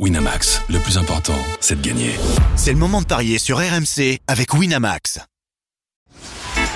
Winamax, le plus important, c'est de gagner. C'est le moment de parier sur RMC avec Winamax.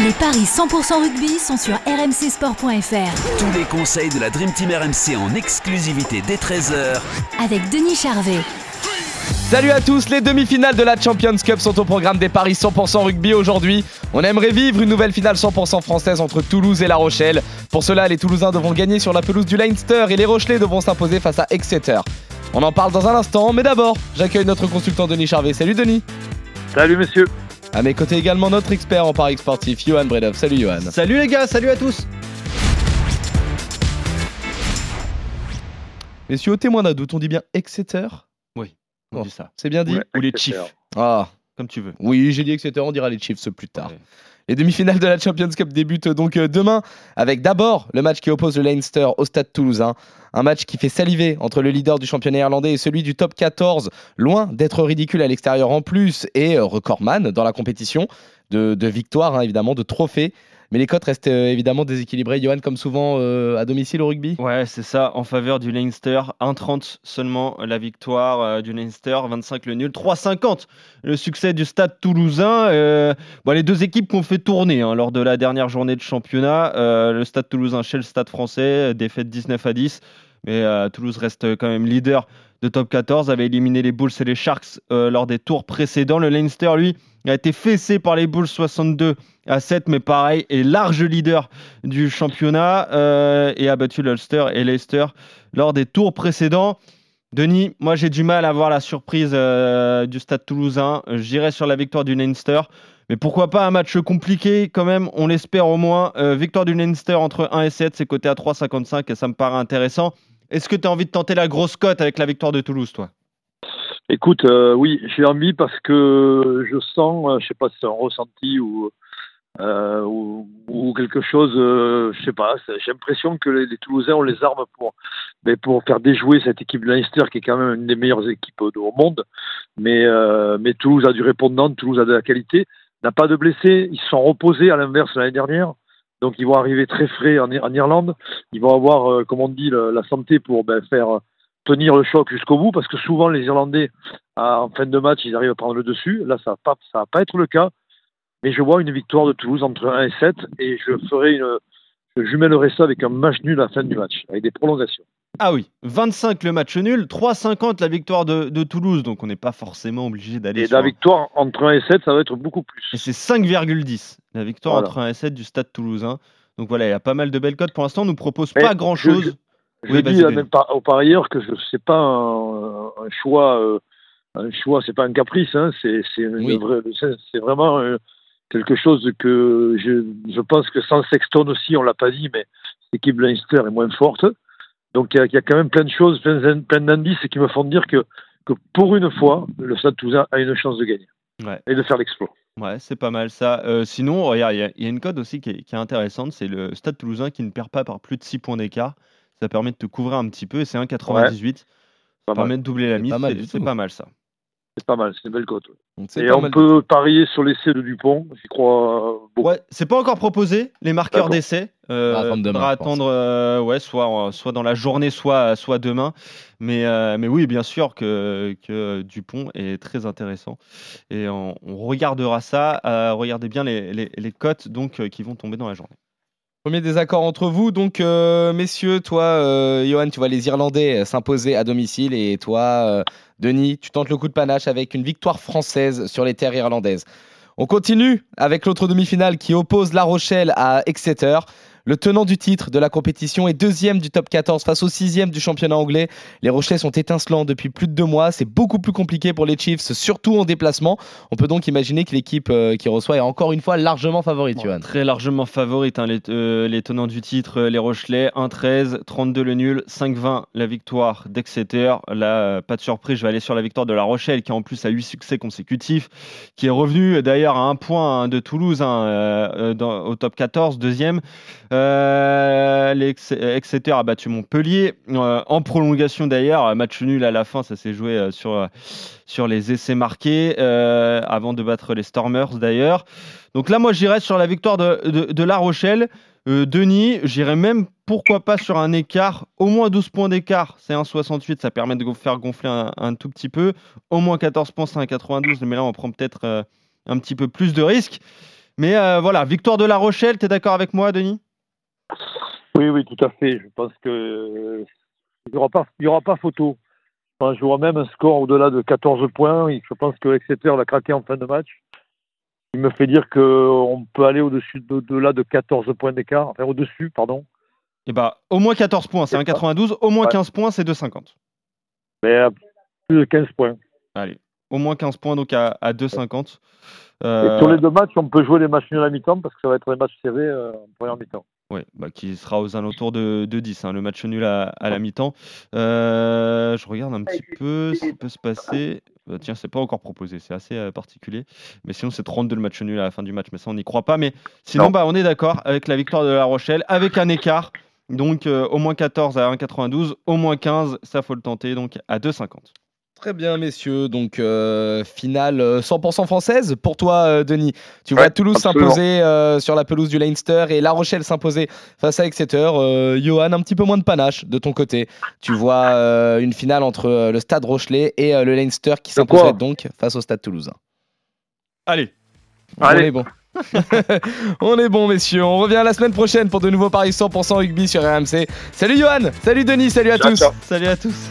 Les paris 100% rugby sont sur rmcsport.fr. Tous les conseils de la Dream Team RMC en exclusivité dès 13h avec Denis Charvet. Salut à tous, les demi-finales de la Champions Cup sont au programme des paris 100% rugby aujourd'hui. On aimerait vivre une nouvelle finale 100% française entre Toulouse et La Rochelle. Pour cela, les Toulousains devront gagner sur la pelouse du Leinster et les Rochelais devront s'imposer face à Exeter. On en parle dans un instant, mais d'abord, j'accueille notre consultant Denis Charvet. Salut Denis. Salut monsieur. À mes côtés également notre expert en paris sportif, Johan Bredov. Salut Johan. Salut les gars, salut à tous. Messieurs, au témoin d'un doute, on dit bien Exeter? Oui, on dit ça. C'est bien dit Ouais, Ou les. Chiefs, Ah, comme tu veux. oui, j'ai dit Exeter, on dira les Chiefs plus tard. Ouais. Les demi-finales de la Champions Cup débutent donc euh, demain avec d'abord le match qui oppose le Leinster au stade toulousain. Un match qui fait saliver entre le leader du championnat irlandais et celui du top 14, loin d'être ridicule à l'extérieur en plus et euh, recordman dans la compétition de, de victoires, hein, évidemment, de trophées. Mais les cotes restent euh, évidemment déséquilibrées, Johan, comme souvent euh, à domicile au rugby? Ouais, c'est ça, en faveur du Leinster. 1,30 seulement la victoire euh, du Leinster, 25 le nul, 3,50 le succès du stade toulousain. Euh, bon, les deux équipes qu'on fait tourner hein, lors de la dernière journée de championnat. Euh, le stade toulousain chez le stade français, euh, défaite 19 à 10. Mais euh, Toulouse reste quand même leader de top 14, avait éliminé les Bulls et les Sharks euh, lors des tours précédents. Le Leinster, lui, a été fessé par les Bulls 62 à 7, mais pareil, est large leader du championnat euh, et a battu l'Ulster et Leicester lors des tours précédents. Denis, moi j'ai du mal à voir la surprise du stade toulousain. J'irai sur la victoire du Leinster. Mais pourquoi pas un match compliqué quand même, on l'espère au moins. Victoire du Leinster entre 1 et 7, c'est coté à 3,55 et ça me paraît intéressant. Est-ce que tu as envie de tenter la grosse cote avec la victoire de Toulouse, toi? Écoute, euh, oui, j'ai envie parce que je sens, euh, je sais pas si c'est un ressenti ou, euh, ou, quelque chose, euh, je sais pas, j'ai l'impression que les, les Toulousains ont les armes pour, mais pour faire déjouer cette équipe de Leinster qui est quand même une des meilleures équipes au, monde. Mais, mais Toulouse a du répondant, Toulouse a de la qualité, n'a pas de blessés, ils se sont reposés à l'inverse l'année dernière. Donc ils vont arriver très frais en, Ir- en Irlande. Ils vont avoir, euh, comme on dit, la santé pour ben, faire tenir le choc jusqu'au bout, parce que souvent les Irlandais, en fin de match, ils arrivent à prendre le dessus. Là, ça va pas, va pas être le cas. Mais je vois une victoire de Toulouse entre 1 et 7, et je ferai une, je jumellerai ça avec un match nul à la fin du match, avec des prolongations. Ah oui, 25 le match nul, 3,50 la victoire de, de Toulouse, donc on n'est pas forcément obligé d'aller Et sur la victoire entre 1 et 7, ça va être beaucoup Et plus. c'est 5,10 la victoire Voilà. entre 1 et 7 du stade toulousain. Donc voilà, il y a pas mal de belles cotes. Pour l'instant, on nous propose Mais pas grand chose. Je Oui, dis Denis. même pas au parieur que je sais pas un, un choix, euh, un choix, c'est pas un caprice, hein, c'est c'est Oui. c'est- c'est vraiment euh, quelque chose que je, je pense que sans Sexton aussi, on l'a pas dit, mais cette équipe de Leinster est moins forte. Donc il y, a- il y a quand même plein de choses, plein, d'in- plein d'indices qui me font dire que, que pour une fois, le Stade Toulousain a une chance de gagner Ouais. et de faire l'exploit. Ouais, c'est pas mal ça. Euh, sinon, regarde, il y a- il y, a une cote aussi qui est, qui est intéressante. C'est le stade toulousain qui ne perd pas par plus de 6 points d'écart. Ça permet de te couvrir un petit peu et c'est 1,98. Ça Pas mal. permet de doubler la C'est mise. C'est pas mal ça. C'est pas mal, c'est une belle cote. Et on mal. peut parier sur l'essai de Dupont, j'y crois beaucoup. Ouais, c'est pas encore proposé, les marqueurs d'essai. Euh, On va attendre demain, faudra attendre euh, ouais, soit, soit dans la journée, soit, soit demain. Mais, euh, mais oui, bien sûr que, que Dupont est très intéressant. Et on, on regardera ça. Euh, regardez bien les, les, les cotes donc, qui vont tomber dans la journée. Premier désaccord entre vous, donc euh, messieurs, toi, euh, Johan, tu vois les Irlandais euh, s'imposer à domicile et toi, Denis, tu tentes le coup de panache avec une victoire française sur les terres irlandaises. On continue avec l'autre demi-finale qui oppose La Rochelle à Exeter. Le tenant du titre de la compétition est deuxième du top 14 face au sixième du championnat anglais. Les Rochelais sont étincelants depuis plus de deux mois. C'est beaucoup plus compliqué pour les Chiefs, surtout en déplacement. On peut donc imaginer que l'équipe euh, qui reçoit est encore une fois largement favorite, Johan. Très largement favorite, hein, les, euh, les tenants du titre, euh, les Rochelais. 1-13, 32 le nul, 5-20 la victoire d'Exeter. Là, pas de surprise, je vais aller sur la victoire de La Rochelle, qui en plus a 8 succès consécutifs, qui est revenu d'ailleurs à un point hein, de Toulouse hein, euh, dans- au top 14, deuxième. Euh, Exeter a battu Montpellier euh, en prolongation d'ailleurs, match nul à la fin, ça s'est joué euh, sur, euh, les essais marqués euh, avant de battre les Stormers d'ailleurs. Donc là, moi, j'irais sur la victoire de, La Rochelle. Euh, Denis, j'irais même pourquoi pas sur un écart, au moins 12 points d'écart, c'est 1,68, ça permet de faire gonfler un, tout petit peu. Au moins 14 points, c'est 1,92, mais là on prend peut-être euh, un petit peu plus de risques. Mais euh, voilà, victoire de La Rochelle, tu es d'accord avec moi, Denis? Oui, oui, tout à fait. Je pense que il n'y aura, pas, il y aura pas photo. Enfin, je vois même un score au-delà de 14 points. Je pense que Exeter va craquer en fin de match. Il me fait dire qu'on peut aller au-dessus, au-delà de 14 points d'écart. Enfin, au-dessus, pardon. Et bah, au moins 14 points, c'est 1,92. Au moins 15 points, c'est 2,50. Mais à plus de 15 points. Allez, au moins 15 points, donc à, à 2,50. Euh... sur les deux matchs, on peut jouer les matchs nuls à la mi-temps parce que ça va être des matchs serrés euh, en première mi-temps. Oui, bah, qui sera aux alentours de, de 10, hein, le match nul à, à la mi-temps. Euh, je regarde un petit peu ce qui peut se passer. Bah, tiens, c'est pas encore proposé, c'est assez euh, particulier. Mais sinon, c'est 32 le match nul à la fin du match, mais ça, on n'y croit pas. Mais sinon, bah, on est d'accord avec la victoire de La Rochelle, avec un écart. Donc, euh, au moins 14 à 1,92, au moins 15, ça faut le tenter, donc à 2,50. Très bien, messieurs. Donc, euh, finale 100% française pour toi, euh, Denis. Tu vois Toulouse s'imposer euh, sur la pelouse du Leinster et La Rochelle s'imposer face à Exeter. Euh, Johan, un petit peu moins de panache de ton côté. Tu vois euh, une finale entre euh, le Stade Rochelet et euh, le Leinster qui s'imposerait donc face au Stade Toulousain. Allez, Allez. On est bon. On est bon, messieurs. On revient la semaine prochaine pour de nouveaux paris 100% rugby sur RMC. Salut Johan, salut Denis, salut à Ciao, tous. ciao. salut à tous.